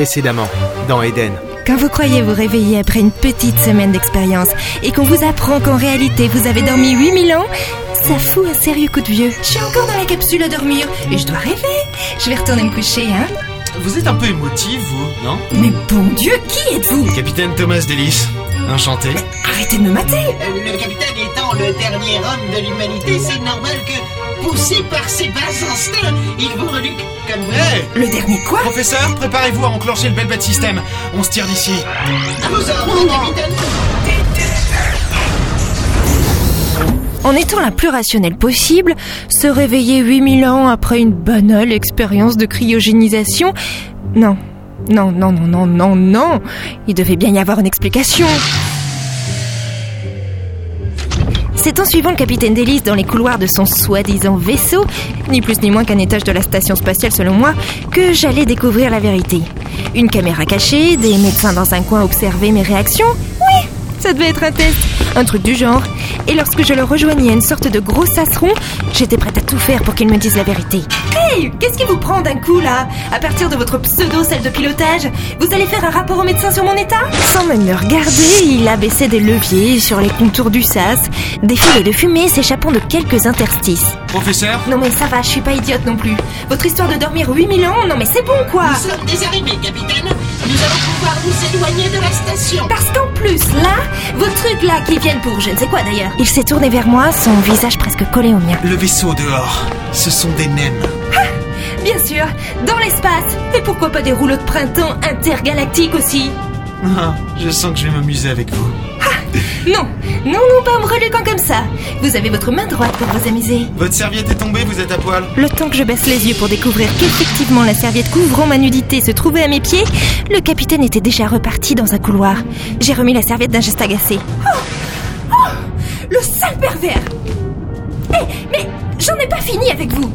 Précédemment, dans Eden. Quand vous croyez vous réveiller après une petite semaine d'expérience et qu'on vous apprend qu'en réalité vous avez dormi 8000 ans, ça fout un sérieux coup de vieux. Je suis encore dans la capsule à dormir et je dois rêver. Je vais retourner me coucher, hein. Vous êtes un peu émotif, vous, non? Mais bon Dieu, qui êtes-vous? Capitaine Thomas Delis. Enchanté. Arrêtez de me mater Le capitaine étant le dernier homme de l'humanité, c'est normal que, poussé par ses bas instincts, il vous reluque comme vous. Hey Le dernier quoi? Professeur, préparez-vous à enclencher le Belbat System. On se tire d'ici. À vos ordres, capitaine. En étant la plus rationnelle possible, se réveiller 8000 ans après une banale expérience de cryogénisation Non, non, non, non, non, non, non. Il devait bien y avoir une explication. C'est en suivant le capitaine d'hélice dans les couloirs de son soi-disant vaisseau, ni plus ni moins qu'un étage de la station spatiale selon moi, que j'allais découvrir la vérité. Une caméra cachée, des médecins dans un coin observer mes réactions. Oui, ça devait être un test, un truc du genre. Et lorsque je le rejoignais à une sorte de gros sasseron, j'étais prête à tout faire pour qu'il me dise la vérité. Hey, qu'est-ce qui vous prend d'un coup là? À partir de votre pseudo-salle de pilotage, vous allez faire un rapport au médecin sur mon état? Sans même me regarder, il abaissait des leviers sur les contours du sas, des filets de fumée s'échappant de quelques interstices. Professeur? Non mais ça va, je suis pas idiote non plus. Votre histoire de dormir 8000 ans, non mais c'est bon quoi Nous sommes des arrivés, capitaine. Nous nous éloigner de la station. Parce qu'en plus, là, vos trucs là qui viennent pour je ne sais quoi d'ailleurs. Il s'est tourné vers moi, son visage presque collé au mien. Le vaisseau dehors, ce sont des nems. Bien sûr, dans l'espace. Et pourquoi pas des rouleaux de printemps intergalactiques aussi? Ah, je sens que je vais m'amuser avec vous. Non, non, non, pas en me reluquant comme ça. Vous avez votre main droite pour vous amuser. Votre serviette est tombée, vous êtes à poil. Le temps que je baisse les yeux pour découvrir qu'effectivement la serviette couvrant ma nudité se trouvait à mes pieds, le capitaine était déjà reparti dans un couloir. J'ai remis la serviette d'un geste agacé. Oh Oh Le sale pervers Eh, mais j'en ai pas fini avec vous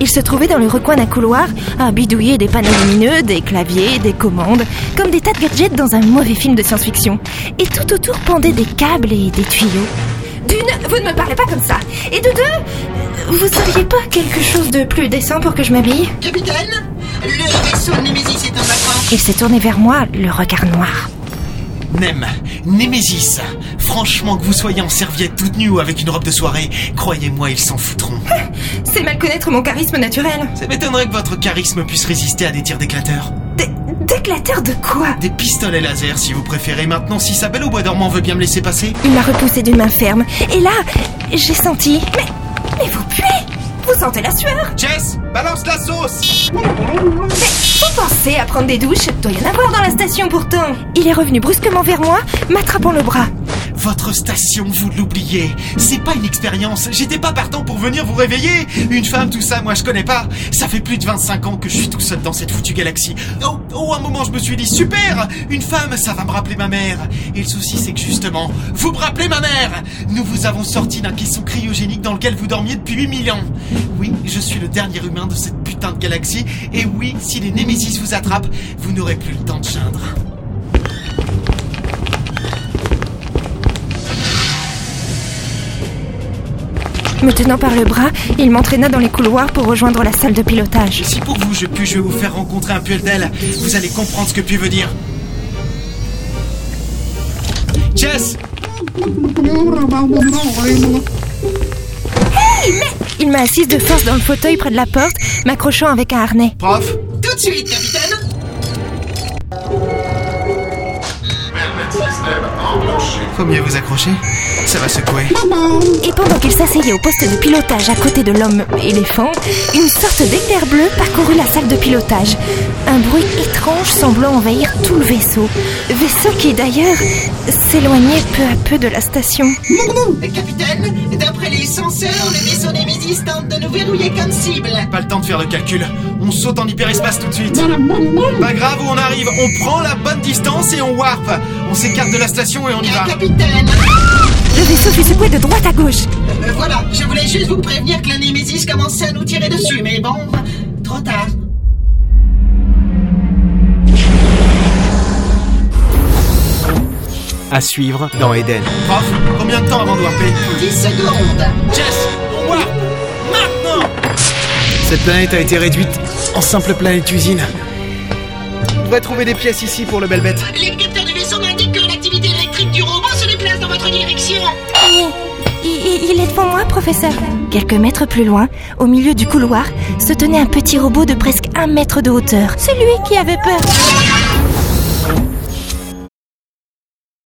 Il se trouvait dans le recoin d'un couloir, à bidouiller des panneaux lumineux, des claviers, des commandes, comme des tas de gadgets dans un mauvais film de science-fiction. Et tout autour pendaient des câbles et des tuyaux. D'une, vous ne me parlez pas comme ça. Et de deux, vous auriez pas quelque chose de plus décent pour que je m'habille? Capitaine, le vaisseau Nemesis est en vacances. Il s'est tourné vers moi, le regard noir. Nem, Némésis. Franchement, que vous soyez en serviette toute nue ou avec une robe de soirée, croyez-moi, ils s'en foutront. C'est mal connaître mon charisme naturel. Ça m'étonnerait que votre charisme puisse résister à des tirs d'éclateurs. Dé- D'éclateur de quoi? Des pistolets laser, si vous préférez. Maintenant, si sa belle au bois dormant veut bien me laisser passer. Il m'a repoussé d'une main ferme. Et là, j'ai senti. Mais. Mais vous puez Vous sentez la sueur? Jess, balance la sauce Vous pensez à prendre des douches Doit y en avoir dans la station pourtant. Il est revenu brusquement vers moi, m'attrapant le bras. Votre station, vous l'oubliez. C'est pas une expérience. J'étais pas partant pour venir vous réveiller. Une femme, tout ça, moi je connais pas. Ça fait plus de 25 ans que je suis tout seul dans cette foutue galaxie. Oh, oh, un moment, je me suis dit, super Une femme, ça va me rappeler ma mère. Et le souci, c'est que justement, vous me rappelez ma mère Nous vous avons sorti d'un caisson cryogénique dans lequel vous dormiez depuis 8000 ans. Oui, je suis le dernier humain de cette putain de galaxie. Et oui, si les Némésis vous attrapent, vous n'aurez plus le temps de geindre. Me tenant par le bras, il m'entraîna dans les couloirs pour rejoindre la salle de pilotage. Si pour vous je puis je vais vous faire rencontrer un puel d'elle, vous allez comprendre ce que puis veut dire. Jess Il m'a assise de force dans le fauteuil près de la porte, m'accrochant avec un harnais. Prof? Tout de suite, capitaine. Faut mieux vous accrocher. Ça va secouer. Et pendant qu'il s'asseyait au poste de pilotage à côté de l'homme éléphant, une sorte d'éclair bleu parcourut la salle de pilotage. Un bruit étrange semblant envahir tout le vaisseau. Vaisseau qui d'ailleurs s'éloignait peu à peu de la station. Capitaine, d'après les senseurs, le vaisseau Nemesis tente de nous verrouiller comme cible. Pas le temps de faire de calcul. On saute en hyperespace tout de suite. Pas grave où on arrive, on prend la bonne distance et on warp. On s'écarte de la station et on y va. Capitaine, Le vaisseau fut secoué de droite à gauche. euh, voilà, je voulais juste vous prévenir que la Nemesis commençait à nous tirer dessus, mais bon, trop tard. À suivre dans Eden. Prof, combien de temps avant de warper 10 secondes. Jess, on warp Cette planète a été réduite en simple planète usine. On devrait trouver des pièces ici pour le belle bête. Les dans votre direction. Il, est devant moi, professeur. Quelques mètres plus loin, au milieu du couloir, se tenait un petit robot de presque un mètre de hauteur. C'est lui qui avait peur.